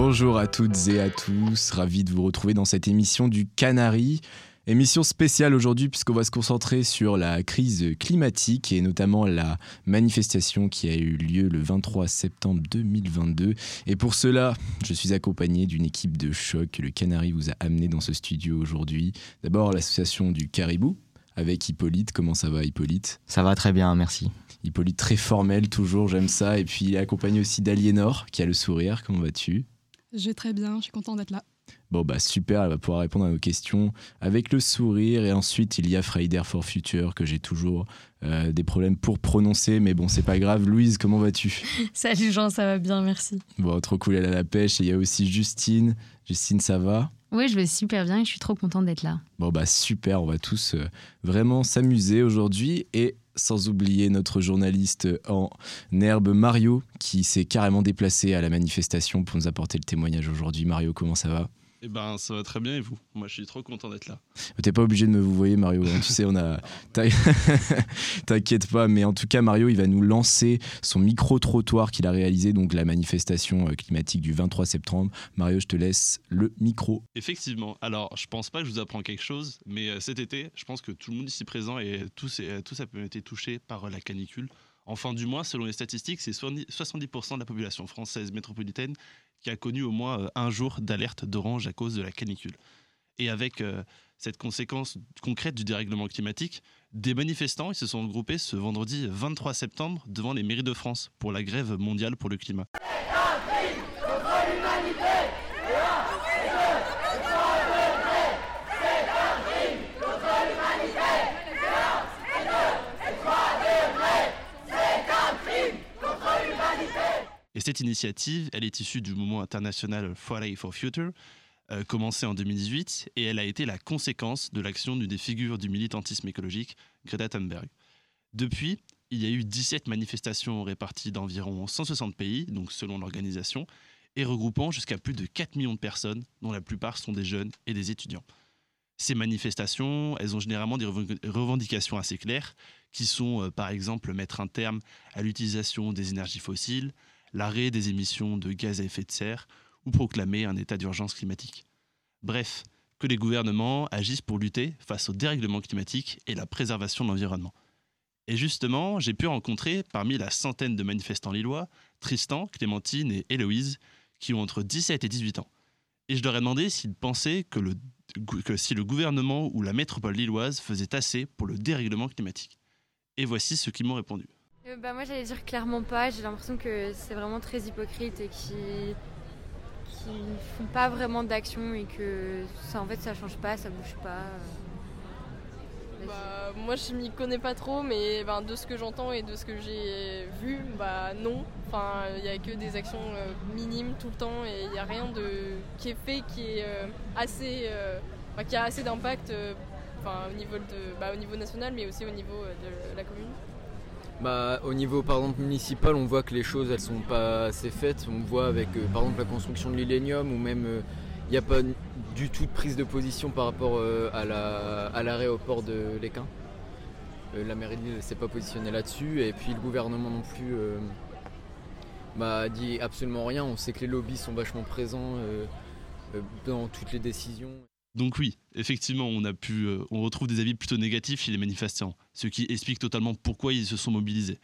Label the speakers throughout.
Speaker 1: Bonjour à toutes et à tous, ravi de vous retrouver dans cette émission du Canary. Émission spéciale aujourd'hui puisqu'on va se concentrer sur la crise climatique et notamment la manifestation qui a eu lieu le 23 septembre 2022. Et pour cela, je suis accompagné d'une équipe de choc que le Canary vous a amené dans ce studio aujourd'hui. D'abord l'association du Caribou avec Hippolyte. Comment ça va Hippolyte?
Speaker 2: Ça va très bien, merci.
Speaker 1: Hippolyte très formel toujours, j'aime ça. Et puis accompagné aussi d'Aliénor qui a le sourire. Comment vas-tu?
Speaker 3: Je vais très bien, je suis content d'être là.
Speaker 1: Bon bah super, elle va pouvoir répondre à nos questions avec le sourire et ensuite il y a Friday for Future que j'ai toujours euh, des problèmes pour prononcer mais bon c'est pas grave. Louise comment vas-tu?
Speaker 4: Salut Jean, ça va bien, merci.
Speaker 1: Bon trop cool elle a la pêche et il y a aussi Justine. Justine ça va?
Speaker 4: Oui, je vais super bien et je suis trop contente d'être là.
Speaker 1: Bon bah super, on va tous euh, vraiment s'amuser aujourd'hui et sans oublier notre journaliste en herbe Mario qui s'est carrément déplacé à la manifestation pour nous apporter le témoignage aujourd'hui. Mario comment ça va?
Speaker 5: Eh ben, ça va très bien et vous? Moi, je suis trop content d'être là.
Speaker 1: T'es pas obligé de me vous voyez, Mario. hein. tu sais, on a. T'inquiète pas, mais en tout cas, Mario, il va nous lancer son micro-trottoir qu'il a réalisé, donc la manifestation euh, climatique du 23 septembre. Mario, je te laisse le micro.
Speaker 5: Effectivement. Alors, je pense pas que je vous apprends quelque chose, mais euh, cet été, je pense que tout le monde ici présent et tous, et, tous a été touché par euh, la canicule. Enfin, du moins, selon les statistiques, c'est 70% de la population française métropolitaine qui a connu au moins euh, un jour d'alerte d'orange à cause de la canicule. Et avec euh, cette conséquence concrète du dérèglement climatique, des manifestants se sont regroupés ce vendredi 23 septembre devant les mairies de France pour la grève mondiale pour le climat. Et cette initiative, elle est issue du mouvement international Friday for Future, euh, commencé en 2018, et elle a été la conséquence de l'action d'une des figures du militantisme écologique, Greta Thunberg. Depuis, il y a eu 17 manifestations réparties d'environ 160 pays, donc selon l'organisation, et regroupant jusqu'à plus de 4 millions de personnes, dont la plupart sont des jeunes et des étudiants. Ces manifestations, elles ont généralement des revendications assez claires, qui sont euh, par exemple mettre un terme à l'utilisation des énergies fossiles, l'arrêt des émissions de gaz à effet de serre ou proclamer un état d'urgence climatique. Bref, que les gouvernements agissent pour lutter face au dérèglement climatique et la préservation de l'environnement. Et justement, j'ai pu rencontrer parmi la centaine de manifestants lillois Tristan, Clémentine et Héloïse, qui ont entre 17 et 18 ans. Et je leur ai demandé s'ils pensaient que, le, que si le gouvernement ou la métropole lilloise faisait assez pour le dérèglement climatique. Et voici ce qu'ils m'ont répondu.
Speaker 6: Euh, bah, moi j'allais dire clairement pas, j'ai l'impression que c'est vraiment très hypocrite et qui qui font pas vraiment d'action et que ça en fait ça change pas, ça bouge pas.
Speaker 7: Bah, moi je m'y connais pas trop mais ben, de ce que j'entends et de ce que j'ai vu, bah non. Enfin il n'y a que des actions euh, minimes tout le temps et il n'y a rien de qui est fait qui est euh, assez euh, qui a assez d'impact euh, au niveau de bah, au niveau national mais aussi au niveau euh, de la commune.
Speaker 8: Bah, au niveau par exemple municipal, on voit que les choses elles sont pas assez faites. On voit avec euh, par exemple la construction de l'Illénium ou même euh, il n'y a pas du tout de prise de position par rapport euh, à la- à l'aéroport de l'Équin. Euh, la mairie de Lille ne s'est pas positionnée là-dessus et puis le gouvernement non plus euh, bah, dit absolument rien. On sait que les lobbies sont vachement présents euh, euh, dans toutes les décisions.
Speaker 5: Donc oui, effectivement, euh, on retrouve des avis plutôt négatifs chez les manifestants, ce qui explique totalement pourquoi ils se sont mobilisés.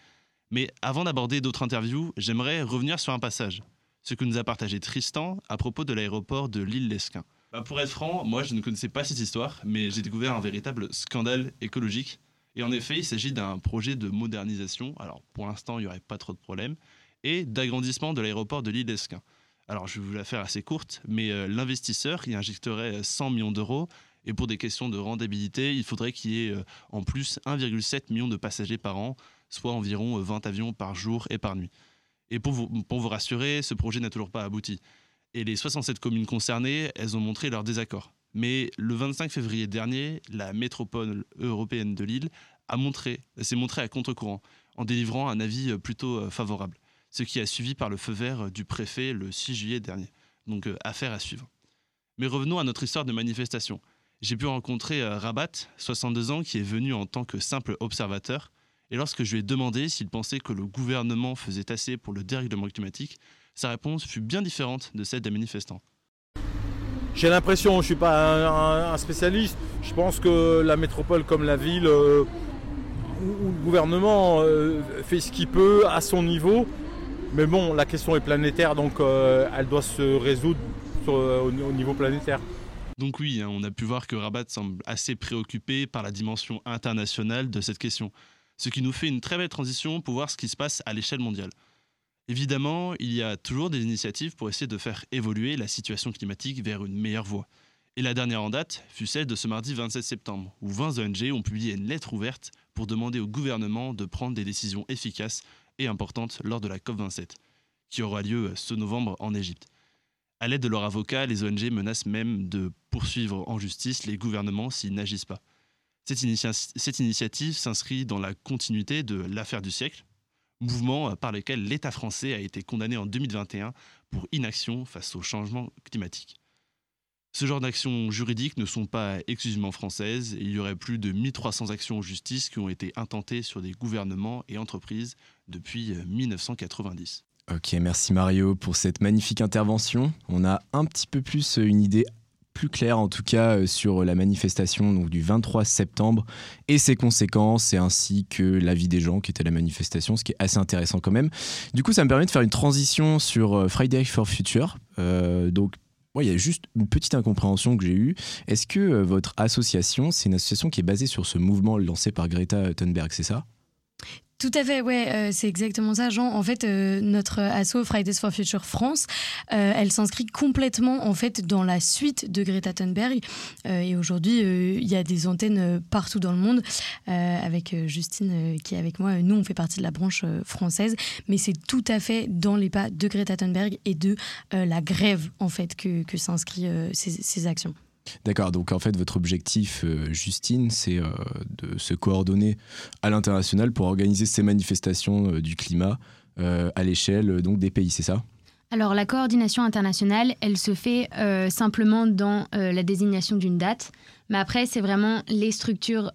Speaker 5: Mais avant d'aborder d'autres interviews, j'aimerais revenir sur un passage, ce que nous a partagé Tristan à propos de l'aéroport de l'île-Lesquin. Bah, pour être franc, moi je ne connaissais pas cette histoire, mais j'ai découvert un véritable scandale écologique. Et en effet, il s'agit d'un projet de modernisation, alors pour l'instant il n'y aurait pas trop de problèmes, et d'agrandissement de l'aéroport de l'île-Lesquin. Alors, je vais vous la faire assez courte, mais euh, l'investisseur y injecterait 100 millions d'euros. Et pour des questions de rentabilité, il faudrait qu'il y ait euh, en plus 1,7 million de passagers par an, soit environ euh, 20 avions par jour et par nuit. Et pour vous, rassurer, ce projet n'a toujours pas abouti. Et les 67 communes concernées, elles ont montré leur désaccord. Mais le 25 février dernier, la métropole européenne de Lille s'est montrée à contre-courant, en délivrant un avis euh, plutôt euh, favorable ce qui a suivi par le feu vert du préfet le 6 juillet dernier. Donc euh, affaire à suivre. Mais revenons à notre histoire de manifestation. J'ai pu rencontrer euh, Rabat, 62 ans, qui est venu en tant que simple observateur. Et lorsque je lui ai demandé s'il pensait que le gouvernement faisait assez pour le dérèglement climatique, Sa réponse fut bien différente de celle des manifestants.
Speaker 2: J'ai l'impression, je ne suis pas un, spécialiste, je pense que la métropole comme la ville euh, ou, le gouvernement euh, fait ce qu'il peut à son niveau. Mais bon, la question est planétaire, donc euh, elle doit se résoudre au, niveau planétaire.
Speaker 5: Donc oui, hein, on a pu voir que Rabat semble assez préoccupé par la dimension internationale de cette question, ce qui nous fait une très belle transition pour voir ce qui se passe à l'échelle mondiale. Évidemment, il y a toujours des initiatives pour essayer de faire évoluer la situation climatique vers une meilleure voie. Et la dernière en date fut celle de ce mardi 27 septembre, où 20 ONG ont publié une lettre ouverte pour demander au gouvernement de prendre des décisions efficaces et importantes lors de la COP27, qui aura lieu ce novembre en Égypte. À l'aide de leurs avocats, les ONG menacent même de poursuivre en justice les gouvernements s'ils n'agissent pas. Cette, cette initiative s'inscrit dans la continuité de l'affaire du siècle, mouvement par lequel l'État français a été condamné en 2021 pour inaction face au changement climatique. Ce genre d'actions juridiques ne sont pas exclusivement françaises. Il y aurait plus de 1300 actions en justice qui ont été intentées sur des gouvernements et entreprises depuis 1990.
Speaker 1: Euh, ok, merci Mario pour cette magnifique intervention. On a un petit peu plus une idée plus clair en tout cas euh, sur la manifestation du 23 septembre et ses conséquences et ainsi que l'avis des gens qui étaient à la manifestation, ce qui est assez intéressant quand même. Du coup, ça me permet de faire une transition sur euh, Friday for Future. Euh, donc il y a juste une petite incompréhension que j'ai eue. Est-ce que votre association, c'est une association qui est basée sur ce mouvement lancé par Greta Thunberg, c'est ça?
Speaker 4: Tout à fait, ouais, euh, c'est exactement ça, Jean. En fait, euh, notre asso Fridays for Future France, euh, elle s'inscrit complètement en fait dans la suite de Greta Thunberg. et aujourd'hui, il y a des antennes partout dans le monde. avec Justine qui est avec moi, nous on fait partie de la branche française, mais c'est tout à fait dans les pas de Greta Thunberg et de la grève en fait que, ces, ces actions.
Speaker 1: D'accord, donc en fait votre objectif, euh, Justine, c'est euh, de se coordonner à l'international pour organiser ces manifestations euh, du climat à l'échelle donc des pays, c'est ça?
Speaker 4: Alors la coordination internationale, elle se fait simplement dans la désignation d'une date, mais après c'est vraiment les structures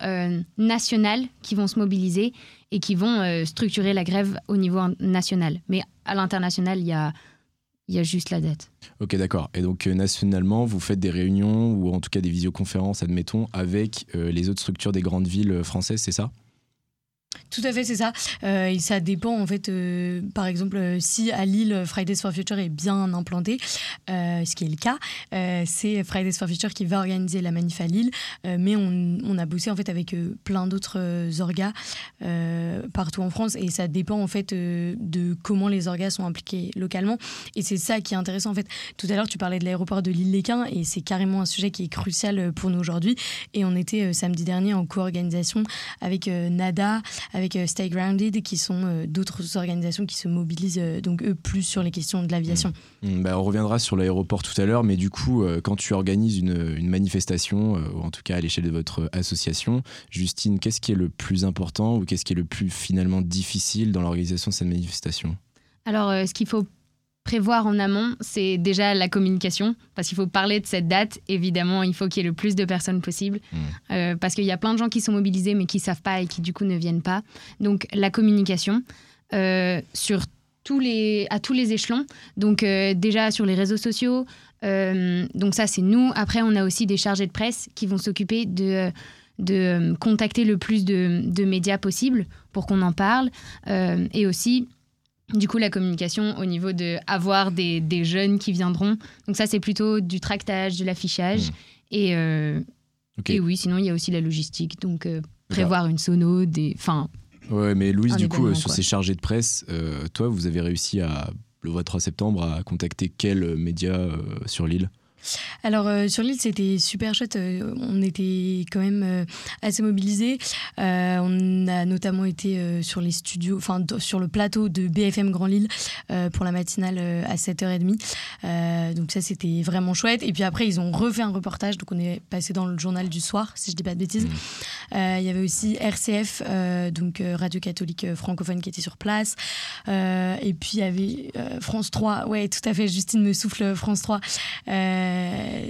Speaker 4: nationales qui vont se mobiliser et qui vont structurer la grève au niveau national. Mais à l'international, il y a il y a juste la dette.
Speaker 1: Ok, d'accord. Et donc, euh, nationalement, vous faites des réunions ou en tout cas des visioconférences, admettons, avec euh, les autres structures des grandes villes euh, françaises, c'est ça?
Speaker 4: Tout à fait, c'est ça. Euh, et ça dépend, en fait, euh, par exemple, euh, si à Lille, Fridays for Future est bien implanté, ce qui est le cas, c'est Fridays for Future qui va organiser la manif à Lille. mais on, a bossé, en fait, avec plein d'autres orgas partout en France. Et ça dépend, en fait, de comment les orgas sont impliqués localement. Et c'est ça qui est intéressant, en fait. Tout à l'heure, tu parlais de l'aéroport de Lille-Léquin, et c'est carrément un sujet qui est crucial pour nous aujourd'hui. Et on était samedi dernier en co-organisation avec NADA, avec euh, Stay Grounded, qui sont euh, d'autres organisations qui se mobilisent, euh, donc eux, plus sur les questions de l'aviation.
Speaker 1: Mmh. Mmh, bah, on reviendra sur l'aéroport tout à l'heure, mais du coup, quand tu organises une, une manifestation, ou en tout cas à l'échelle de votre association, Justine, qu'est-ce qui est le plus important ou qu'est-ce qui est le plus finalement difficile dans l'organisation de cette manifestation?
Speaker 4: Alors, ce qu'il faut prévoir en amont, c'est déjà la communication, parce qu'il faut parler de cette date. Évidemment, il faut qu'il y ait le plus de personnes possible, mmh. euh, parce qu'il y a plein de gens qui sont mobilisés, mais qui ne savent pas et qui du coup ne viennent pas. Donc la communication euh, sur tous les, à tous les échelons. Donc euh, déjà sur les réseaux sociaux. donc ça, c'est nous. Après, on a aussi des chargés de presse qui vont s'occuper de de contacter le plus de, de médias possible pour qu'on en parle. et aussi du coup, la communication au niveau de avoir des, des jeunes qui viendront. Donc ça, c'est plutôt du tractage, de l'affichage. Mmh. Et, euh, et oui, sinon, il y a aussi la logistique. Donc euh, prévoir une sono, des... Enfin,
Speaker 1: ouais, mais Louise, du coup, sur ces chargés de presse, euh, toi, vous avez réussi à, le 23 septembre, à contacter quels médias sur l'île
Speaker 4: alors euh, sur l'île, c'était super chouette. Euh, on était quand même euh, assez mobilisés. on a notamment été sur les studios, enfin sur le plateau de BFM Grand Lille pour la matinale à 7h30. donc ça, c'était vraiment chouette. Et puis après, ils ont refait un reportage. Donc on est passé dans le journal du soir, si je dis pas de bêtises. Mmh. Il y avait aussi RCF, donc Radio Catholique francophone qui était sur place. et puis il y avait France 3. Ouais, tout à fait. Justine me souffle France 3
Speaker 9: euh,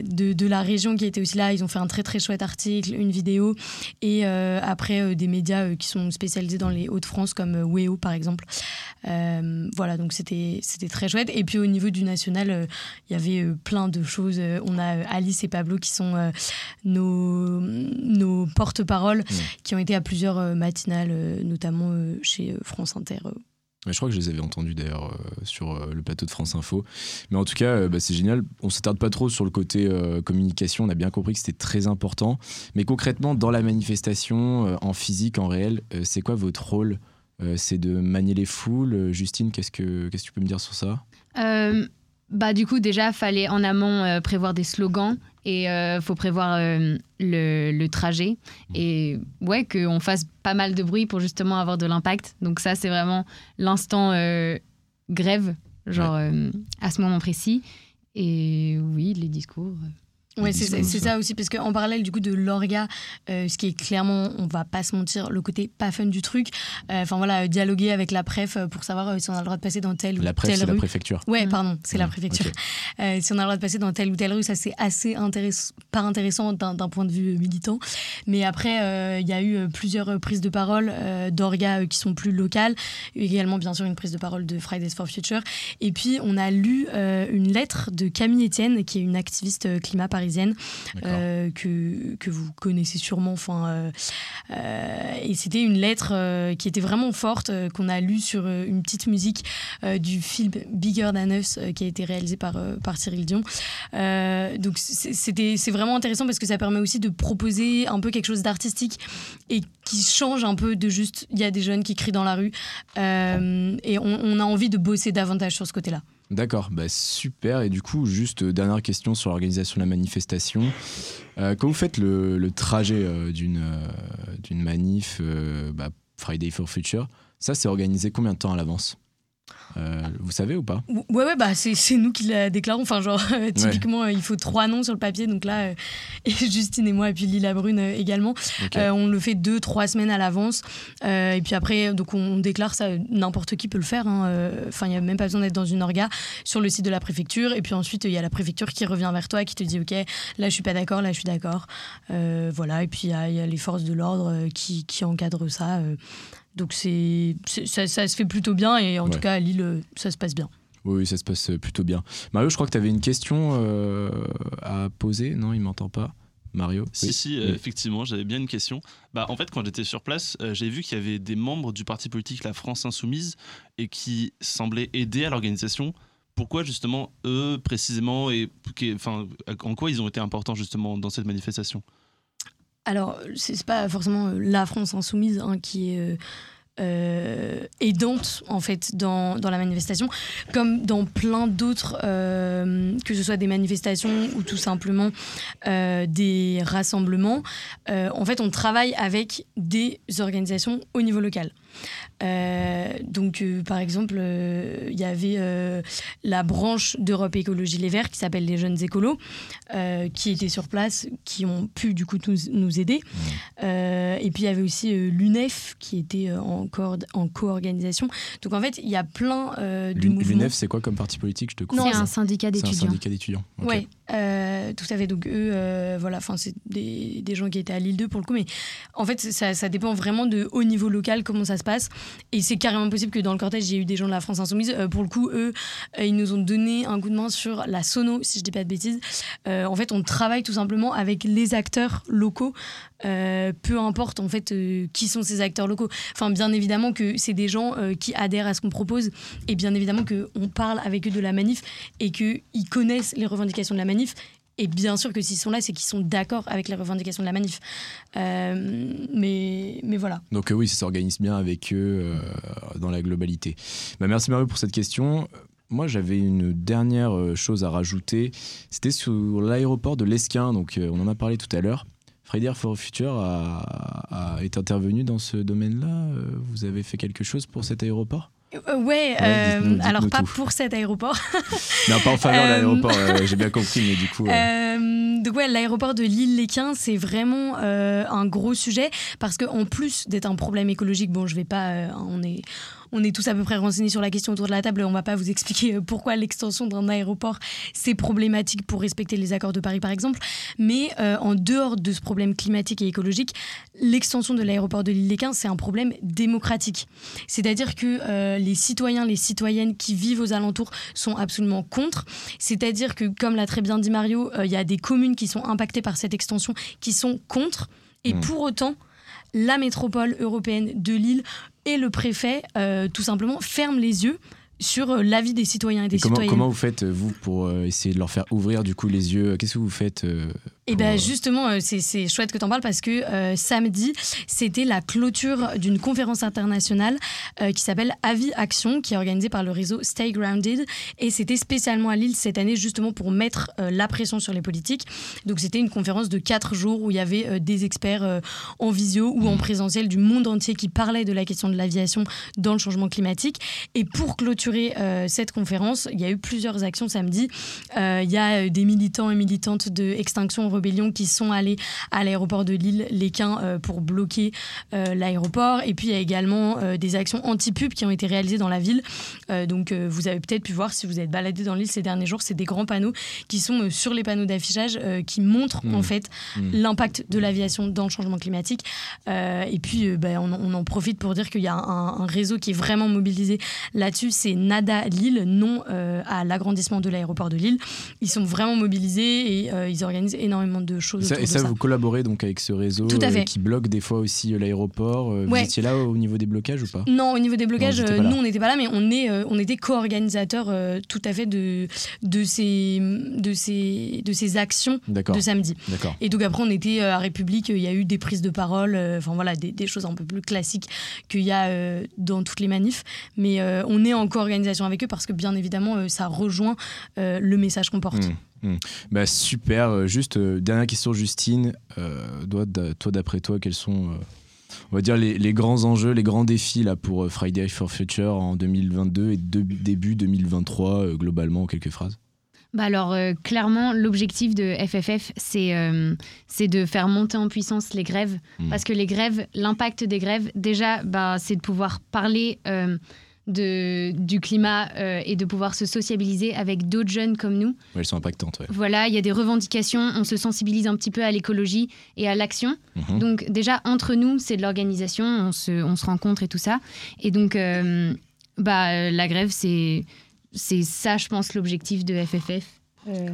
Speaker 9: de, de la région qui étaient aussi là. Ils ont fait un très très chouette article, une vidéo. Et euh, après, euh, des médias euh, qui sont spécialisés dans les Hauts-de-France, comme euh, Weo par exemple. Euh, voilà, donc c'était c'était très chouette. Et puis au niveau du national, euh, il y avait euh, plein de choses. Euh, On a euh, Alice et Pablo qui sont euh, nos, nos porte-paroles, qui ont été à plusieurs euh, matinales, euh, notamment euh, chez euh, France Inter.
Speaker 1: Je crois que je les avais entendus d'ailleurs euh, sur euh, le plateau de France Info. Mais en tout cas, euh, bah, c'est génial. On s'attarde pas trop sur le côté communication. On a bien compris que c'était très important. Mais concrètement, dans la manifestation, en physique, en réel, c'est quoi votre rôle? C'est de manier les foules? Justine, qu'est-ce que qu'est-ce que tu peux me dire sur ça?
Speaker 4: Bah, du coup, déjà, fallait en amont euh, prévoir des slogans et euh, faut prévoir euh, le, le trajet. Et ouais, qu'on fasse pas mal de bruit pour justement avoir de l'impact. Donc, ça, c'est vraiment l'instant euh, grève, genre à ce moment précis. Et oui, les discours.
Speaker 9: Ouais, c'est
Speaker 1: ça.
Speaker 9: ça aussi, parce qu'en parallèle du coup de l'orga, euh, ce qui est clairement, on va pas se mentir, le côté pas fun du truc. euh, Enfin voilà, dialoguer avec la préf euh, pour savoir euh, si on a le droit de passer dans telle ou
Speaker 1: La
Speaker 9: telle
Speaker 1: c'est la
Speaker 9: rue.
Speaker 1: préfecture.
Speaker 9: Ouais,
Speaker 4: Mm.
Speaker 9: pardon, c'est la
Speaker 1: Mm,
Speaker 9: préfecture. Euh, si on a le droit de passer dans telle ou telle rue, ça c'est assez intéressant, pas intéressant d'un point de vue militant. Mais après, euh, il y a eu plusieurs prises de parole euh, d'orga euh, qui sont plus locales. Également, bien sûr, une prise de parole de Fridays for Future. Et puis, on a lu euh, une lettre de Camille Etienne, qui est une activiste climat parisienne, euh, que, que vous connaissez sûrement. Enfin, euh, euh, et c'était une lettre qui était vraiment forte, qu'on a lue sur une petite musique du film Bigger Than Us, qui a été réalisé par, par Cyril Dion. Donc c'était c'est vraiment intéressant parce que ça permet aussi de proposer un peu quelque chose d'artistique et qui change un peu de juste il y a des jeunes qui crient dans la rue et on, on a envie de bosser davantage sur ce côté-là.
Speaker 1: D'accord, bah super. Et du coup, juste euh, dernière question sur l'organisation de la manifestation. Euh, quand vous faites le, trajet euh, d'une manif bah, Friday for Future, ça c'est organisé combien de temps à l'avance? Euh, Vous savez ou pas?
Speaker 9: Ouais, ouais, bah c'est nous qui la déclarons. Enfin, genre, euh, typiquement, euh, il faut trois noms sur le papier. Donc là, euh, et Justine et moi, et puis Lila Brune également, on le fait deux, trois semaines à l'avance. Et puis après, donc on déclare ça, n'importe qui peut le faire. hein. Enfin, il n'y a même pas besoin d'être dans une orga sur le site de la préfecture. Et puis ensuite, il y a la préfecture qui revient vers toi, qui te dit Ok, là, je suis pas d'accord, là, je suis d'accord. Voilà. Et puis, il y, a- il y a les forces de l'ordre qui, qui encadrent ça. Euh. donc, c'est c'est- ça, ça se fait plutôt bien. Et en
Speaker 1: Ouais.
Speaker 9: tout cas, à Lille, euh, ça se passe bien.
Speaker 1: Oui, ça se passe plutôt bien. Mario, je crois que tu avais une question euh, à poser. Non, il m'entend pas. Mario
Speaker 5: Si,
Speaker 1: Oui.
Speaker 5: si, euh,
Speaker 1: Oui.
Speaker 5: effectivement, j'avais bien une question. Bah, en fait, quand j'étais sur place, euh, j'ai vu qu'il y avait des membres du parti politique La France Insoumise et qui semblaient aider à l'organisation. Pourquoi justement eux précisément et enfin, en quoi ils ont été importants justement dans cette manifestation?
Speaker 9: Alors, c'est pas forcément euh, la France insoumise hein, qui est euh, euh, aidante en fait dans, dans la manifestation, comme dans plein d'autres, que ce soit des manifestations ou tout simplement des rassemblements. En fait, on travaille avec des organisations au niveau local. Euh, donc, euh, par exemple, euh, il y avait euh, la branche d'Europe Écologie Les Verts qui s'appelle les Jeunes Écolos, euh, qui étaient sur place, qui ont pu du coup nous, nous aider. Euh, et puis il y avait aussi euh, l'UNEF qui était en, co-organisation. Donc en fait, il y a plein euh, de mouvements.
Speaker 1: L'UNEF, c'est quoi comme parti politique? Je te coupe.
Speaker 9: Non,
Speaker 4: C'est un syndicat
Speaker 1: C'est un
Speaker 4: d'étudiants.
Speaker 1: syndicat d'étudiants.
Speaker 9: Euh, tout à fait. Donc eux, euh, voilà, enfin c'est des, des gens qui étaient à Lille 2 pour le coup, mais en fait ça, ça dépend vraiment de au niveau local comment ça se passe. Et c'est carrément possible que dans le cortège, il y ait eu des gens de la France Insoumise. Euh, pour le coup, eux, euh, ils nous ont donné un coup de main sur la sono, si je dis pas de bêtises. Euh, en fait, on travaille tout simplement avec les acteurs locaux, peu importe en fait qui sont ces acteurs locaux. Enfin, bien évidemment que c'est des gens qui adhèrent à ce qu'on propose, et bien évidemment que on parle avec eux de la manif et qu'ils connaissent les revendications de la manif. Et bien sûr que s'ils sont là, c'est qu'ils sont d'accord avec les revendications de la manif. Euh, mais, mais voilà.
Speaker 1: Donc euh, oui, ça s'organise bien avec eux euh, dans la globalité. Bah, merci Mario pour cette question. Moi, j'avais une dernière chose à rajouter. C'était sur l'aéroport de l'Esquin. Donc, on en a parlé tout à l'heure. Friday for Future a, a- est intervenu dans ce domaine-là. Vous avez fait quelque chose pour cet aéroport?
Speaker 9: Euh, ouais, euh, alors pas pour cet aéroport.
Speaker 1: Non, pas en faveur de
Speaker 9: Euh,
Speaker 1: l'aéroport, euh, j'ai bien compris, mais du coup.
Speaker 9: donc ouais, l'aéroport de Lille-Léquin, c'est vraiment un gros sujet parce qu'en plus d'être un problème écologique, bon, je vais pas, on est, on est tous à peu près renseignés sur la question autour de la table. On va pas vous expliquer euh, pourquoi l'extension d'un aéroport c'est problématique pour respecter les accords de Paris par exemple. Mais euh, en dehors de ce problème climatique et écologique, l'extension de l'aéroport de l'île léquin c'est un problème démocratique. C'est-à-dire que euh, les citoyens, les citoyennes qui vivent aux alentours sont absolument contre. C'est-à-dire que, comme l'a très bien dit Mario, il y a des communes qui sont impactées par cette extension qui sont contre. Et
Speaker 1: Mm.
Speaker 9: pour autant, la métropole européenne de Lille et le préfet, euh, tout simplement, ferment les yeux sur euh, l'avis des citoyens et des
Speaker 1: Et comment,
Speaker 9: citoyennes.
Speaker 1: comment vous faites, euh, vous, pour essayer de leur faire ouvrir du coup les yeux? Qu'est-ce que vous faites
Speaker 9: Et
Speaker 1: pour,
Speaker 9: bien
Speaker 1: euh,
Speaker 9: justement, euh, c'est- chouette que tu en parles parce que euh, samedi, c'était la clôture d'une conférence internationale euh, qui s'appelle Avis Action, qui est organisée par le réseau Stay Grounded. Et c'était spécialement à Lille cette année justement pour mettre euh, la pression sur les politiques. Donc c'était une conférence de quatre jours où il y avait des experts en visio ou en présentiel du monde entier qui parlaient de la question de l'aviation dans le changement climatique. Et pour clôturer cette conférence, il y a eu plusieurs actions samedi. Il y a des militants et militantes de Extinction Rebellion qui sont allés à l'aéroport de Lille, Léquin, euh, pour bloquer euh, l'aéroport. Et puis il y a également euh, des actions anti-pub qui ont été réalisées dans la ville. Donc vous avez peut-être pu voir si vous êtes baladé dans l'île ces derniers jours, c'est des grands panneaux qui sont sur les panneaux d'affichage qui montrent
Speaker 1: Mm.
Speaker 9: en fait
Speaker 1: Mm.
Speaker 9: l'impact de l'aviation dans le changement climatique. Et puis ben, on, on en profite pour dire qu'il y a un, un réseau qui est vraiment mobilisé là-dessus, c'est Nada Lille, non à l'agrandissement de l'aéroport de Lille. Ils sont vraiment mobilisés et euh, ils organisent énormément de choses.
Speaker 1: Et ça,
Speaker 9: autour
Speaker 1: et
Speaker 9: de
Speaker 1: ça,
Speaker 9: ça.
Speaker 1: vous collaborez donc avec ce réseau
Speaker 9: Tout à
Speaker 1: euh, qui bloque des fois aussi euh, l'aéroport. Euh,
Speaker 9: Ouais.
Speaker 1: Vous étiez là au niveau des blocages ou pas?
Speaker 9: Non, au niveau des blocages, nous on n'était pas là, mais on, est, on était co-organisateurs tout à fait de, de, ces, de, ces, de ces actions de samedi. Et donc après, on était à République, il y a eu des prises de parole, enfin voilà, des, des choses un peu plus classiques qu'il y a dans toutes les manifs. Mais on est en co-organisation avec eux parce que bien évidemment, ça rejoint le message qu'on porte.
Speaker 1: Mm, mm. Bah, super. Euh, Juste, euh, dernière question, Justine. Euh, toi, d'a- toi, d'après toi, quels sont, euh, on va dire, les, les grands enjeux, les grands défis là, pour Friday for Future en 2022 et de- début 2023, euh, globalement, en quelques phrases?
Speaker 4: Bah alors, euh, clairement, l'objectif de FFF, c'est euh, c'est de faire monter en puissance les grèves.
Speaker 1: Mm.
Speaker 4: Parce que les grèves, l'impact des grèves, déjà, bah, c'est de pouvoir parler euh, de, du climat euh, et de pouvoir se sociabiliser avec d'autres jeunes comme nous.
Speaker 1: Ouais, Elles sont impactantes. ouais.
Speaker 4: Voilà, il y a des revendications, on se sensibilise un petit peu à l'écologie et à l'action.
Speaker 1: Mhm.
Speaker 4: Donc déjà, entre nous, c'est de l'organisation, on se, on se rencontre et tout ça. Et donc, euh, bah, la grève, c'est c'est ça, je pense, l'objectif de FFF. Euh,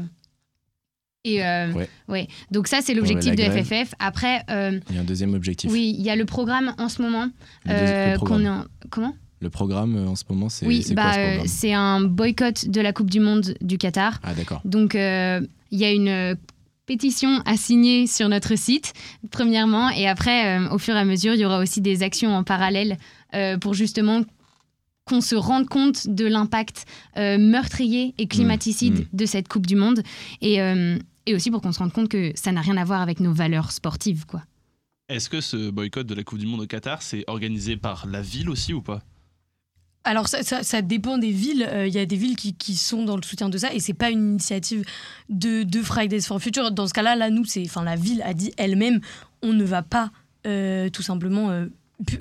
Speaker 4: Et euh,
Speaker 1: Ouais.
Speaker 4: ouais. Donc ça, c'est l'objectif
Speaker 1: Ouais,
Speaker 4: de
Speaker 1: grève.
Speaker 4: FFF. Après, euh,
Speaker 1: Il y a un deuxième objectif.
Speaker 4: oui, il y a le programme en ce moment. Euh, qu'on Comment?
Speaker 1: Le programme, euh, en ce moment, c'est
Speaker 4: Oui,
Speaker 1: c'est
Speaker 4: bah,
Speaker 1: quoi ce
Speaker 4: euh, c'est un boycott de la Coupe du Monde du Qatar.
Speaker 1: Ah, d'accord.
Speaker 4: Donc, euh, il y a une pétition à signer sur notre site, premièrement, et après, euh, au fur et à mesure, il y aura aussi des actions en parallèle euh, pour justement qu'on se rende compte de l'impact euh, meurtrier et climaticide
Speaker 1: mmh.
Speaker 4: de cette Coupe du Monde, et, euh, et aussi pour qu'on se rende compte que ça n'a rien à voir avec nos valeurs sportives, quoi.
Speaker 5: Est-ce que ce boycott de la Coupe du Monde au Qatar, c'est organisé par la ville aussi ou pas?
Speaker 9: Alors ça, dépend des villes. Euh, Il y a des villes qui, sont dans le soutien de ça et c'est pas une initiative de, de Fridays for Future. Dans ce cas-là, là, nous, c'est, enfin, la ville a dit elle-même, on ne va pas euh, tout simplement euh,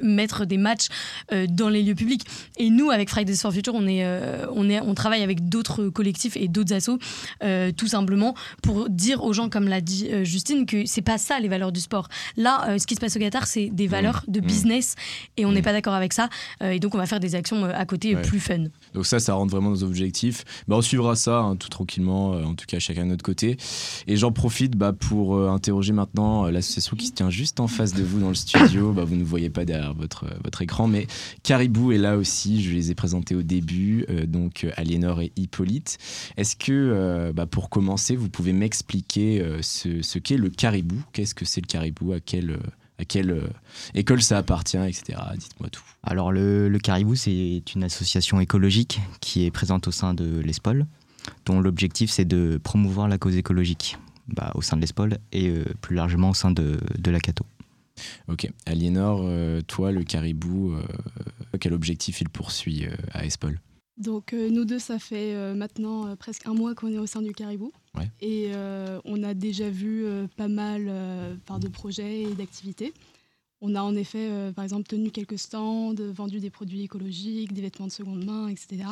Speaker 9: mettre des matchs euh, dans les lieux publics. Et nous, avec Fridays for Future, on, est, euh, on, est, on travaille avec d'autres collectifs et d'autres assos, euh, tout simplement pour dire aux gens, comme l'a dit Justine, que c'est pas ça les valeurs du sport. Là, ce qui se passe au Qatar, c'est des valeurs de
Speaker 1: mmh.
Speaker 9: business et on n'est
Speaker 1: Mmh.
Speaker 9: pas d'accord avec ça. Et donc, on va faire des actions à côté
Speaker 1: Ouais.
Speaker 9: plus fun.
Speaker 1: Donc ça, ça rentre vraiment dans nos objectifs. Bah, on suivra ça hein, tout tranquillement, en tout cas chacun de notre côté. Et j'en profite bah, pour interroger maintenant l'association qui se tient juste en face de vous dans le studio. Bah, vous ne voyez pas derrière votre, écran, mais Caribou est là aussi. Je les ai présentés au début, euh, donc euh, Aliénor et Hippolyte. Est-ce que, euh, bah, pour commencer, vous pouvez m'expliquer ce, qu'est le Caribou? Qu'est-ce que c'est le Caribou? À quelle, école ça appartient, etc. Dites-moi tout.
Speaker 10: Alors le, Caribou, c'est une association écologique qui est présente au sein de l'ESPOL, dont l'objectif c'est de promouvoir la cause écologique bah, au sein de l'ESPOL et plus largement au sein de, de la Cato.
Speaker 1: Ok. Aliénor, euh, toi, le caribou, euh, quel objectif il poursuit euh, à Espol?
Speaker 3: Donc euh, nous deux, ça fait euh, maintenant euh, presque un mois qu'on est au sein du Caribou.
Speaker 1: Ouais.
Speaker 3: Et on a déjà vu pas mal enfin, de projets et d'activités. On a en effet, par exemple, tenu quelques stands, vendu des produits écologiques, des vêtements de seconde main, etc.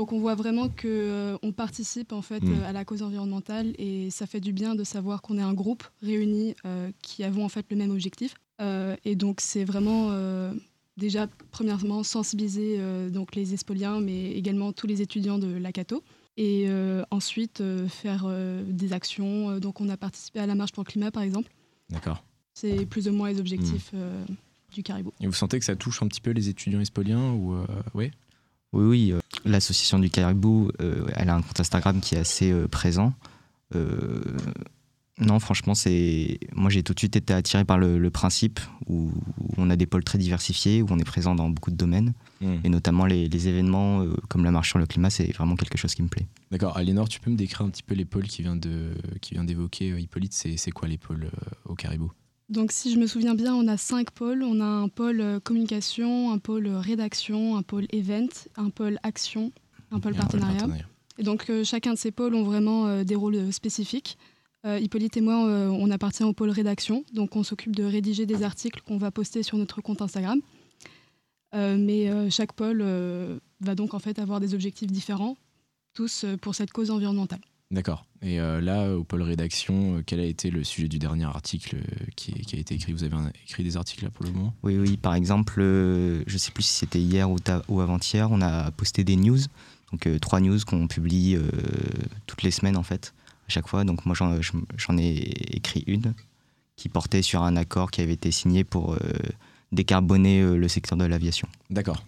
Speaker 3: Donc on voit vraiment qu'on participe en fait
Speaker 1: Mm.
Speaker 3: à la cause environnementale et ça fait du bien de savoir qu'on est un groupe réuni euh, qui avons en fait le même objectif. Euh, et donc c'est vraiment euh, déjà premièrement sensibiliser euh, donc les Espoliens mais également tous les étudiants de l'ACATO. Et euh, ensuite euh, faire euh, des actions. Euh, Donc on a participé à la marche pour le climat par exemple.
Speaker 1: D'accord.
Speaker 3: C'est plus ou moins les objectifs euh, du Caribou.
Speaker 1: Et vous sentez que ça touche un petit peu les étudiants espoliens ou euh, ouais?
Speaker 10: Oui, oui. L'association du Caribou, euh, elle a un compte Instagram qui est assez euh, présent. Euh, non, franchement, c'est. Moi, j'ai tout de suite été attiré par le, le principe où, où on a des pôles très diversifiés, où on est présent dans beaucoup de domaines,
Speaker 1: Hmm.
Speaker 10: et notamment les, les événements comme la marche sur le climat, c'est vraiment quelque chose qui me plaît.
Speaker 1: D'accord. Aliénor, tu peux me décrire un petit peu les pôles qui vient de qui vient d'évoquer Hippolyte. C'est quoi les pôles au Caribou?
Speaker 3: Donc, si je me souviens bien, on a cinq pôles. On a un pôle euh, communication, un pôle euh, rédaction, un pôle event, un pôle action, un pôle
Speaker 1: Et un pôle
Speaker 3: partenariat. Et donc, euh, chacun de ces pôles ont vraiment euh, des rôles spécifiques. Euh, Hippolyte et moi, on appartient au pôle rédaction. Donc, on s'occupe de rédiger des articles qu'on va poster sur notre compte Instagram. Mais chaque pôle va donc en fait avoir des objectifs différents, tous pour cette cause environnementale.
Speaker 1: D'accord. Et euh, là, au pôle rédaction, euh, quel a été le sujet du dernier article euh, qui, qui a été écrit? Vous avez un- écrit des articles là pour le moment?
Speaker 10: Oui, oui. Par exemple, euh, je sais plus si c'était hier ou, avant-hier, on a posté des news. Donc, euh, trois news qu'on publie toutes les semaines, en fait, à chaque fois. Donc, moi, j'en je- j'en ai écrit une qui portait sur un accord qui avait été signé pour décarboner le secteur de l'aviation.
Speaker 1: D'accord.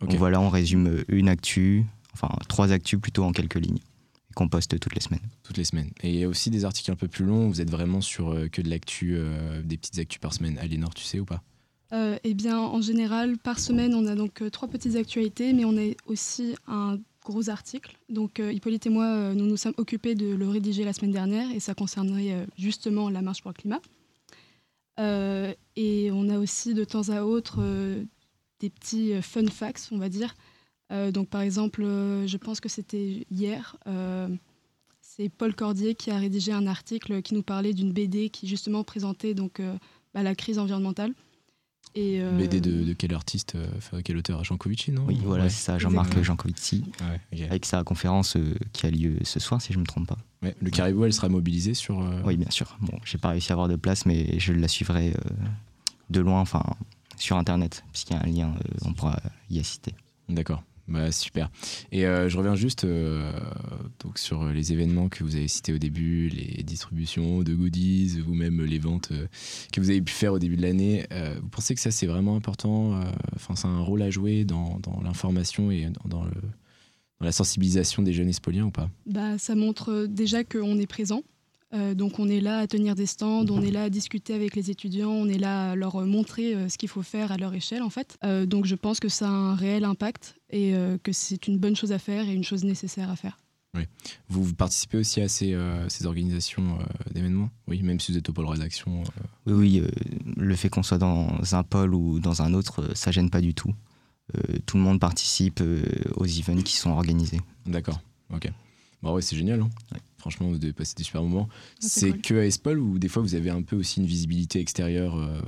Speaker 10: Donc, voilà, on résume une actu, enfin, trois actus plutôt en quelques lignes, qu'on poste toutes les semaines.
Speaker 1: Toutes les semaines. Et il y a aussi des articles un peu plus longs. Vous êtes vraiment sur euh, que de l'actu, euh, des petites actus par semaine. Aliénor, tu sais ou pas?
Speaker 3: Euh, eh bien, en général, par semaine, on a donc euh, trois petites actualités, mais on a aussi un gros article. Donc, euh, Hippolyte et moi, euh, nous nous sommes occupés de le rédiger la semaine dernière, et ça concernerait euh, justement la marche pour le climat. Euh, et on a aussi de temps à autre euh, des petits euh, fun facts, on va dire. Euh, donc, par exemple, euh, je pense que c'était hier. euh, c'est Paul Cordier qui a rédigé un article qui nous parlait d'une BD qui justement présentait donc euh, bah, la crise environnementale. Et, euh,
Speaker 1: BD de, de quel artiste euh, enfin, Quel auteur? Jankovici, non?
Speaker 10: Oui, voilà,
Speaker 1: Ouais.
Speaker 10: c'est ça, Jean-Marc. Jancovici,
Speaker 1: Ouais,
Speaker 10: avec sa conférence euh, qui a lieu ce soir, si je ne me trompe pas.
Speaker 1: Ouais, Le Caribou, elle sera mobilisée sur. euh,
Speaker 10: Oui, bien sûr. Bon, j'ai pas réussi à avoir de place, mais je la suivrai euh, de loin, enfin, sur Internet, puisqu'il y a un lien, euh, on pourra y assister.
Speaker 1: D'accord. Bah, super. Et euh, je reviens juste euh, donc sur les événements que vous avez cités au début, les distributions de goodies ou même les ventes euh, que vous avez pu faire au début de l'année. Vous pensez que ça c'est vraiment important Enfin, c'est un rôle à jouer dans, l'information et dans la sensibilisation des jeunes espoliens ou pas?
Speaker 3: Bah, ça montre déjà qu'on est présent. Euh, donc on est là à tenir des stands, on est là à discuter avec les étudiants, on est là à leur montrer euh, ce qu'il faut faire à leur échelle en fait. Euh, donc je pense que ça a un réel impact et euh, que c'est une bonne chose à faire et une chose nécessaire à faire.
Speaker 1: vous, vous participez aussi à ces, euh, ces organisations euh, d'événements? Oui, même si vous êtes au pôle rédaction. euh,
Speaker 10: Oui, oui, euh, le fait qu'on soit dans un pôle ou dans un autre, euh, ça gêne pas du tout. Euh, tout le monde participe euh, aux events qui sont organisés.
Speaker 1: D'accord, ok. Bah ouais, c'est génial. hein.
Speaker 10: Ouais.
Speaker 1: Franchement, vous devez passer des super moments.
Speaker 3: c'est
Speaker 1: c'est
Speaker 3: cool.
Speaker 1: que à Espol ou des fois vous avez un peu aussi une visibilité extérieure euh,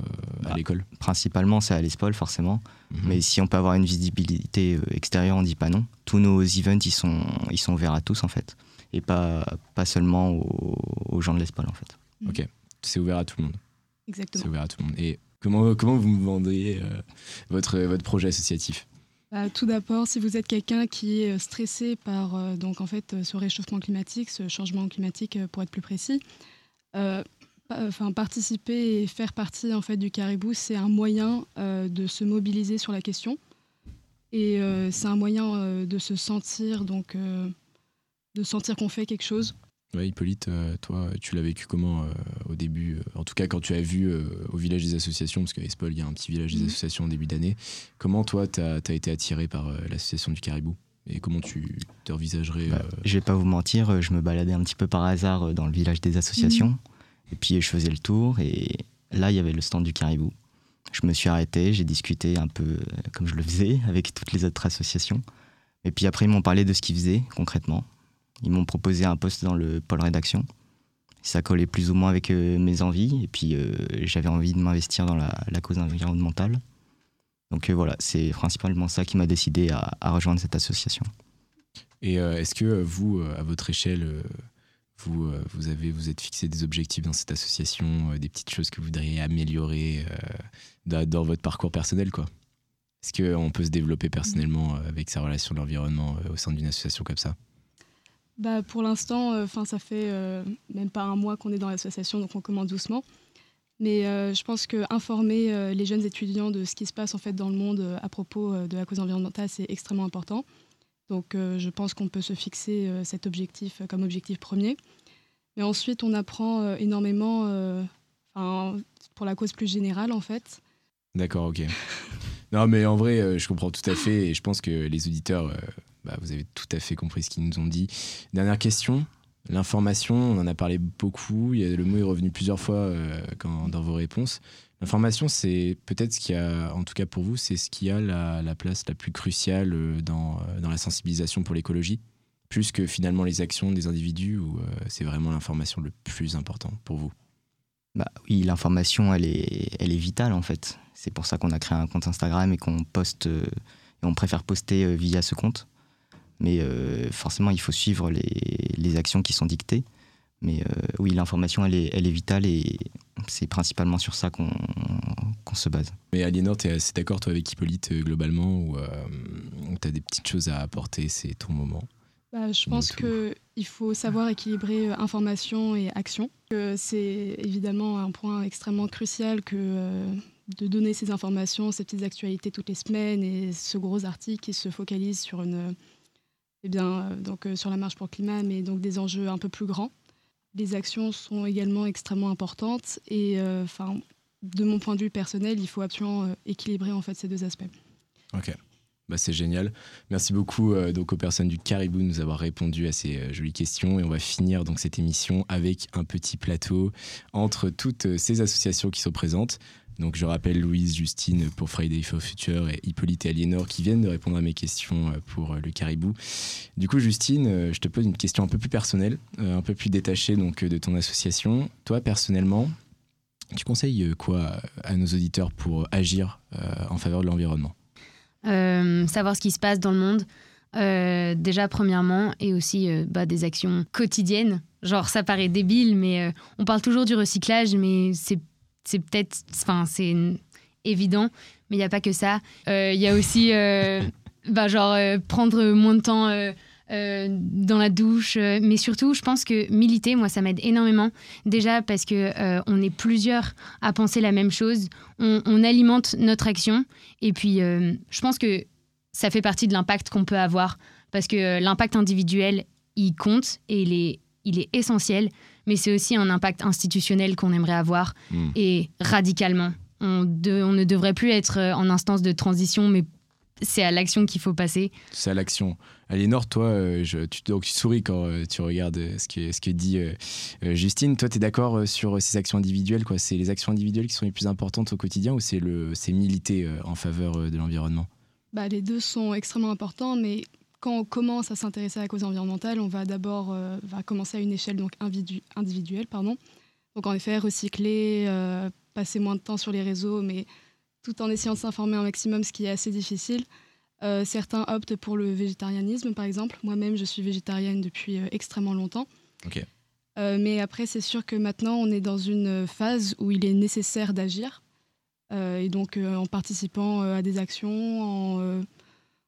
Speaker 1: à
Speaker 10: Bah,
Speaker 1: l'école?
Speaker 10: Principalement, c'est à l'ESPOL, forcément.
Speaker 1: Mhm.
Speaker 10: Mais si on peut avoir une visibilité euh, extérieure, on dit pas non. Tous nos events, ils sont, ils sont ouverts à tous, en fait. Et pas, pas seulement aux, aux gens de l'ESPOL, en fait.
Speaker 1: C'est ouvert à tout le monde. C'est
Speaker 3: Exactement.
Speaker 1: ouvert à tout le monde. Et comment, comment vous me vendriez euh, votre, votre projet associatif?
Speaker 3: Tout d'abord, si vous êtes quelqu'un qui est euh, stressé par euh, donc en fait euh, ce réchauffement climatique, ce changement climatique euh, pour être plus précis, euh, participer et faire partie en fait du Caribou, c'est un moyen euh, de se mobiliser sur la question et euh, c'est un moyen euh, de se sentir donc euh, de sentir qu'on fait quelque chose.
Speaker 1: Ouais, Hippolyte, euh, toi, tu l'as vécu comment euh, au début euh, En tout cas, quand tu as vu euh, au village des associations, parce qu'à Espol, il y a un petit village des
Speaker 3: Mhm.
Speaker 1: associations en début d'année, comment toi, tu as, été attiré par euh, l'association du Caribou? Et comment tu te envisagerais
Speaker 10: Bah, Je vais pas vous mentir, je me baladais un petit peu par hasard dans le village des associations. Et puis je faisais le tour et là, il y avait le stand du Caribou. Je me suis arrêté, j'ai discuté un peu comme je le faisais avec toutes les autres associations. Et puis après, ils m'ont parlé de ce qu'ils faisaient concrètement. Ils m'ont proposé un poste dans le pôle rédaction. ça collait plus ou moins avec mes envies. Et puis j'avais envie de m'investir dans la, cause environnementale. Donc voilà, c'est principalement ça qui m'a décidé à, rejoindre cette association.
Speaker 1: Et est-ce que vous, à votre échelle, vous, vous, avez, vous êtes fixé des objectifs dans cette association, des petites choses que vous voudriez améliorer dans, votre parcours personnel quoi? Est-ce qu'on peut se développer personnellement avec sa relation de l'environnement au sein d'une association comme ça?
Speaker 3: Bah, Pour l'instant, euh, enfin ça fait euh, même pas un mois qu'on est dans l'association, donc on commence doucement. Mais euh, je pense qu'informer les jeunes étudiants de ce qui se passe en fait dans le monde à propos de la cause environnementale, c'est extrêmement important. Donc je pense qu'on peut se fixer cet objectif comme objectif premier. Mais ensuite, on apprend énormément pour la cause plus générale en fait.
Speaker 1: D'accord, ok. non, mais en vrai, je comprends tout à fait et je pense que les auditeurs bah, vous avez tout à fait compris ce qu'ils nous ont dit. Dernière question. L'information, on en a parlé beaucoup. Il y a, le mot est revenu plusieurs fois euh, dans vos réponses. L'information, c'est peut-être ce qui a, en tout cas pour vous, c'est ce qui a la, place la plus cruciale euh, dans, euh, dans la sensibilisation pour l'écologie, plus que finalement les actions des individus, ou c'est vraiment l'information le plus important pour vous?
Speaker 10: Bah oui, l'information, elle est, elle est vitale en fait. C'est pour ça qu'on a créé un compte Instagram et qu'on poste, et on préfère poster via ce compte mais euh, forcément, il faut suivre les, les, actions qui sont dictées. Mais euh, oui, l'information, elle est, elle est vitale et c'est principalement sur ça qu'on se base.
Speaker 1: Mais Aliénor, tu es assez d'accord, toi, avec Hippolyte, euh, globalement, ou tu as des petites choses à apporter, c'est ton moment?
Speaker 3: Bah, je pense qu'il faut savoir équilibrer information et action. C'est évidemment un point extrêmement crucial que de donner ces informations, ces petites actualités toutes les semaines et ce gros article qui se focalise sur une, eh bien, euh, donc, euh, sur la marche pour le climat, mais donc des enjeux un peu plus grands. Les actions sont également extrêmement importantes et euh, enfin, de mon point de vue personnel, il faut absolument équilibrer en fait ces deux aspects.
Speaker 1: Ok. Bah, c'est génial. Merci beaucoup donc aux personnes du Caribou de nous avoir répondu à ces jolies questions et on va finir donc cette émission avec un petit plateau entre toutes ces associations qui sont présentes. Donc je rappelle Louise, Justine pour Friday for Future et Hippolyte et Aliénor qui viennent de répondre à mes questions euh, pour euh, le caribou. Du coup Justine, euh, je te pose une question un peu plus personnelle, un peu plus détachée donc de ton association. Toi personnellement, tu conseilles quoi à nos auditeurs pour agir en faveur de l'environnement?
Speaker 4: Savoir ce qui se passe dans le monde. déjà premièrement et aussi bah, des actions quotidiennes genre ça paraît débile mais on parle toujours du recyclage mais c'est c'est peut-être, enfin, c'est évident, mais il n'y a pas que ça. Euh, il y a aussi, euh, bah, genre, euh, prendre moins de temps dans la douche, mais surtout, je pense que militer, moi, ça m'aide énormément. Déjà parce que on est plusieurs à penser la même chose, on, on alimente notre action, et puis, je pense que ça fait partie de l'impact qu'on peut avoir, parce que l'impact individuel, il compte et il est, il est essentiel mais c'est aussi un impact institutionnel qu'on aimerait avoir hmm. et radicalement. On, ne devrait plus être euh, en instance de transition, mais c'est à l'action qu'il faut passer.
Speaker 1: C'est à l'action. Aliénor, toi, euh, je, tu, donc, tu souris quand euh, tu regardes ce que, ce que dit Justine. Toi, tu es d'accord sur ces actions individuelles quoi? C'est les actions individuelles qui sont les plus importantes au quotidien ou c'est militer en faveur de l'environnement?
Speaker 3: Bah, Les deux sont extrêmement importants, mais quand on commence à s'intéresser à la cause environnementale, on va d'abord euh, va commencer à une échelle donc individuelle. Pardon. Donc en effet, recycler, euh, passer moins de temps sur les réseaux, mais tout en essayant de s'informer un maximum, ce qui est assez difficile. Euh, certains optent pour le végétarianisme, par exemple. Moi-même, je suis végétarienne depuis extrêmement longtemps. mais après, c'est sûr que maintenant, on est dans une phase où il est nécessaire d'agir. et donc, en participant à des actions, en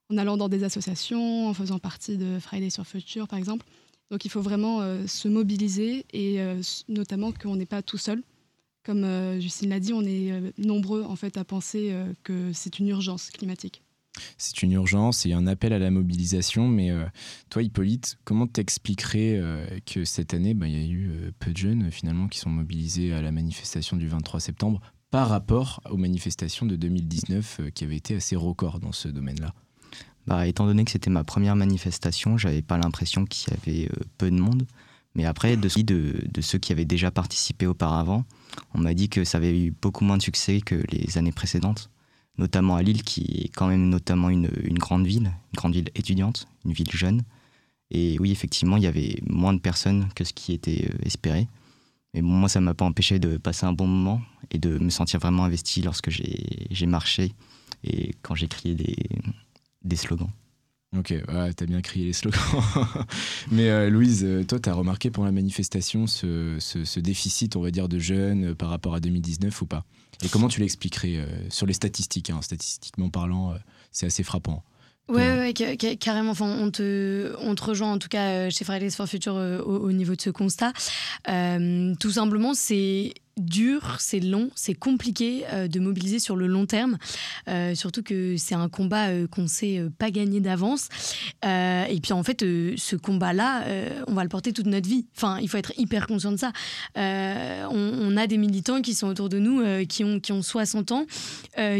Speaker 3: en allant dans des associations, en faisant partie de Fridays for Future, par exemple. Donc il faut vraiment euh, se mobiliser et euh, notamment qu'on n'est pas tout seul. Comme euh, Justine l'a dit, on est nombreux en fait à penser que c'est une urgence climatique.
Speaker 1: C'est une urgence et un appel à la mobilisation. Mais toi, Hippolyte, comment t'expliquerais que cette année, bah, il y a eu peu de jeunes finalement qui sont mobilisés à la manifestation du 23 septembre par rapport aux manifestations de 2019 qui avaient été assez records dans ce domaine-là?
Speaker 10: Bah, étant donné que c'était ma première manifestation, j'avais pas l'impression qu'il y avait euh, peu de monde. Mais après, de, ceux qui avaient déjà participé auparavant, on m'a dit que ça avait eu beaucoup moins de succès que les années précédentes, notamment à Lille, qui est quand même notamment une, grande ville, une grande ville étudiante, une ville jeune. Et oui, effectivement, il y avait moins de personnes que ce qui était euh, espéré. Mais moi, ça m'a pas empêché de passer un bon moment et de me sentir vraiment investi lorsque j'ai marché et quand j'ai crié des, des slogans.
Speaker 1: Ok, ouais, t'as bien crié les slogans. Mais euh, Louise, euh, toi, t'as remarqué pendant la manifestation ce, ce, déficit, on va dire, de jeunes euh, par rapport à 2019 ou pas? Et comment tu l'expliquerais sur les statistiques hein, Statistiquement parlant, c'est assez frappant.
Speaker 9: Ouais, ouais, carrément. Enfin, on te, on te rejoint en tout cas chez Fridays for Future au, au, niveau de ce constat. tout simplement, c'est dur, c'est long, c'est compliqué euh, de mobiliser sur le long terme, euh, surtout que c'est un combat euh, qu'on sait pas gagner d'avance. et puis en fait, ce combat-là, on va le porter toute notre vie. Enfin, il faut être hyper conscient de ça. On, a des militants qui sont autour de nous, qui, ont, qui ont 60 ans,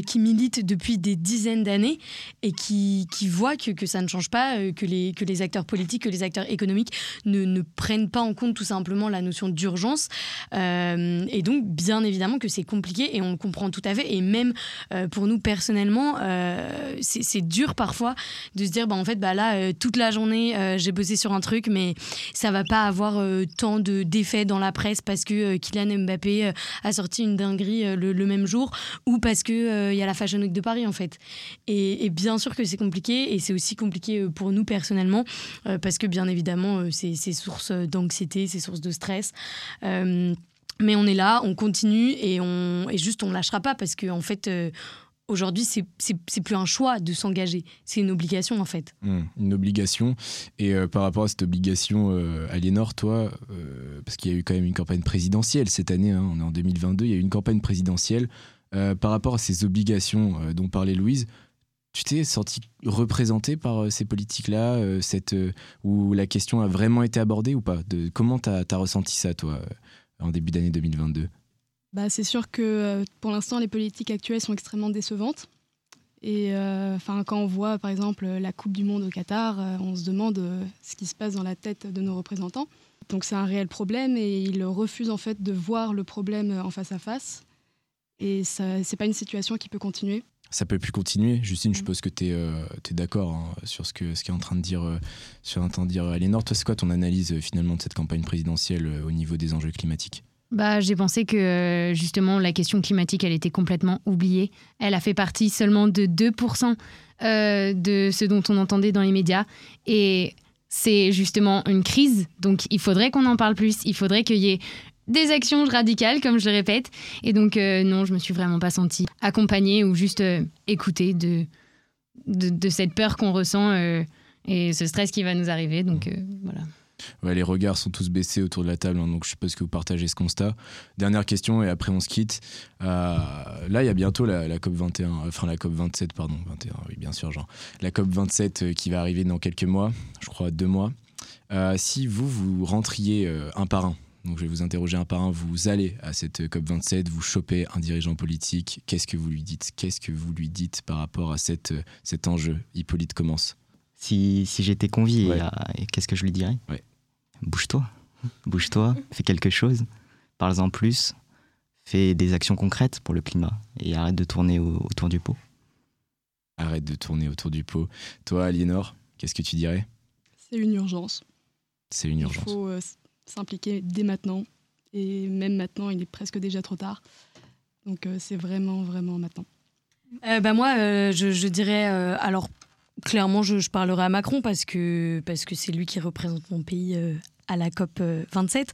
Speaker 9: qui militent depuis des dizaines d'années et qui, qui voient que, que, ça ne change pas, que, les, que les acteurs politiques, que les acteurs économiques ne, ne prennent pas en compte tout simplement la notion d'urgence. et donc, bien évidemment que c'est compliqué et on le comprend tout à fait. Et même euh, pour nous personnellement, euh, c'est dur parfois de se dire, bah, en fait, bah, là, euh, toute la journée, j'ai bossé sur un truc, mais ça va pas avoir tant d'effets dans la presse parce que Kylian Mbappé a sorti une dinguerie le, même jour ou parce qu'il il y a la Fashion Week de Paris, en fait. Et bien sûr que c'est compliqué et c'est aussi compliqué pour nous personnellement parce que, bien évidemment, c'est source d'anxiété, c'est source de stress. Mais on est là, on continue et, on, et juste on lâchera pas parce qu'en en fait, euh, aujourd'hui, c'est plus un choix de s'engager, c'est une obligation en fait.
Speaker 1: Mmh, une obligation. Et euh, par rapport à cette obligation, euh, Aliénor, toi, parce qu'il y a eu quand même une campagne présidentielle cette année, hein, on est en 2022, il y a eu une campagne présidentielle. par rapport à ces obligations dont parlait Louise, tu t'es senti représenté par ces politiques-là, cette où la question a vraiment été abordée ou pas? Comment tu as, ressenti ça, toi en début d'année 2022
Speaker 3: bah, C'est sûr que euh, pour l'instant, les politiques actuelles sont extrêmement décevantes. Et euh, quand on voit par exemple la Coupe du Monde au Qatar, euh, on se demande ce qui se passe dans la tête de nos représentants. Donc c'est un réel problème et ils refusent en fait de voir le problème en face à face. Et ce n'est pas une situation qui peut continuer.
Speaker 1: Ça peut plus continuer. Justine, je mm. suppose que tu es, es d'accord hein, sur ce qu'est ce qu est en train de dire, sur en train de dire Toi, c'est quoi ton analyse finalement de cette campagne présidentielle au niveau des enjeux climatiques?
Speaker 4: Bah, j'ai pensé que justement la question climatique, elle était complètement oubliée. Elle a fait partie seulement de 2% euh, de ce dont on entendait dans les médias. Et c'est justement une crise. Donc il faudrait qu'on en parle plus. Il faudrait qu'il y ait des actions radicales, comme je le répète. Et donc, euh, non, je me suis vraiment pas sentie accompagnée ou juste euh, écoutée de, de, cette peur qu'on ressent et ce stress qui va nous arriver. Donc, voilà
Speaker 1: les regards sont tous baissés autour de la table, hein, donc je suppose que vous partagez ce constat. Dernière question et après on se quitte. Euh, là, il y a bientôt la, COP 21, enfin la COP 27, pardon, 21, oui bien sûr, genre la COP 27 euh, qui va arriver dans quelques mois, je crois deux mois. Euh, si vous vous rentriez un par un, donc je vais vous interroger un par un, vous allez à cette COP 27, vous chopez un dirigeant politique, qu'est-ce que vous lui dites? Qu'est-ce que vous lui dites par rapport à cette, cet enjeu? Hippolyte commence.
Speaker 10: Si, si j'étais convié, qu'est-ce que je lui dirais? Bouge-toi, bouge-toi, fais quelque chose, parle-en plus, fais des actions concrètes pour le climat. Et arrête de tourner autour du pot.
Speaker 1: Arrête de tourner autour du pot. Toi, Aliénor, qu'est-ce que tu dirais?
Speaker 3: C'est une urgence.
Speaker 1: C'est une urgence.
Speaker 3: Il faut euh, s'impliquer dès maintenant. Et même maintenant, il est presque déjà trop tard. Donc euh, c'est vraiment, vraiment maintenant.
Speaker 9: Euh, bah moi, je, je, dirais, alors clairement, je, parlerai à Macron parce que parce que c'est lui qui représente mon pays euh, à la COP 27.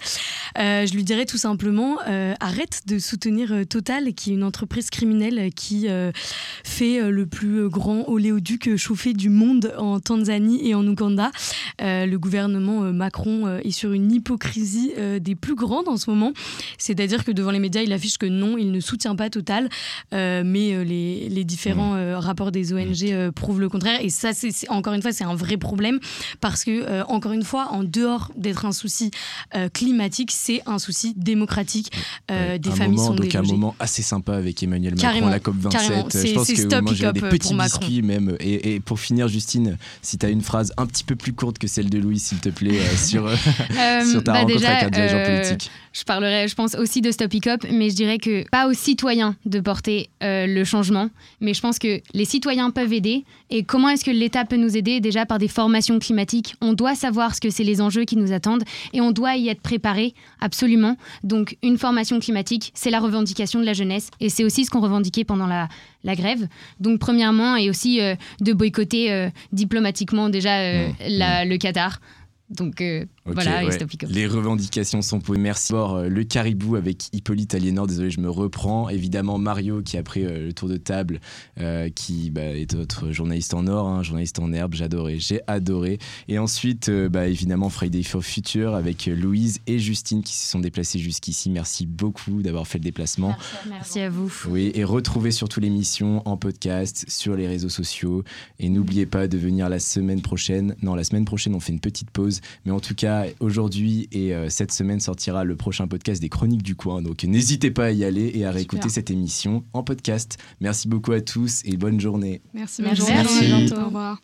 Speaker 9: Euh, je lui dirais tout simplement euh, arrête de soutenir euh, Total, qui est une entreprise criminelle qui fait le plus grand oléoduc chauffé du monde en Tanzanie et en Ouganda. le gouvernement Macron est sur une hypocrisie des plus grandes en ce moment. C'est-à-dire que devant les médias, il affiche que non, il ne soutient pas Total, mais les, les, différents mmh. rapports des ONG mmh. prouvent le contraire. Et ça, c'est encore une fois, c'est un vrai problème parce que, encore une fois, en dehors d'être un souci climatique, c'est un souci démocratique euh, des familles
Speaker 1: moment, Donc un moment assez sympa avec Emmanuel Macron à la COP 27. Je pense que moi j'ai des petits biscuits même. Et, pour finir, Justine, si tu as une phrase un petit peu plus courte que celle de Louis, s'il te plaît, euh, sur, euh, sur ta bah rencontre avec un dirigeant politique.
Speaker 4: Je parlerai, je pense aussi de Stop Hiccup, mais je dirais que pas aux citoyens de porter le changement, mais je pense que les citoyens peuvent aider. Et comment est-ce que l'État peut nous aider? Déjà par des formations climatiques. On doit savoir ce que c'est les enjeux qui nous attendent et on doit y être préparé absolument. Donc une formation climatique, c'est la revendication de la jeunesse et c'est aussi ce qu'on revendiquait pendant la, la grève. Donc premièrement, et aussi euh, de boycotter euh, diplomatiquement déjà euh,
Speaker 1: Mmh,
Speaker 4: la- le Qatar. Donc voilà,
Speaker 1: ouais. Les revendications sont posées. Merci. D'abord, euh, le caribou avec Hippolyte Aliénor, désolé, je me reprends. Évidemment, Mario qui a pris euh, le tour de table, euh, qui bah, est notre journaliste en or, hein, journaliste en herbe, j'adorais, j'ai adoré. Et ensuite, euh, bah, évidemment, Friday for Future avec euh, Louise et Justine qui se sont déplacés jusqu'ici. Merci beaucoup d'avoir fait le déplacement.
Speaker 4: Merci à vous.
Speaker 1: Oui, et retrouvez surtout l'émission en podcast sur les réseaux sociaux. Et n'oubliez pas de venir la semaine prochaine. Non, la semaine prochaine, on fait une petite pause. Mais en tout cas, aujourd'hui et euh, cette semaine sortira le prochain podcast des Chroniques du Coin. Donc n'hésitez pas à y aller et à réécouter cette émission en podcast. Merci beaucoup à tous et bonne journée.
Speaker 3: Merci, bonne journée.
Speaker 1: Merci.
Speaker 3: Merci. Au revoir.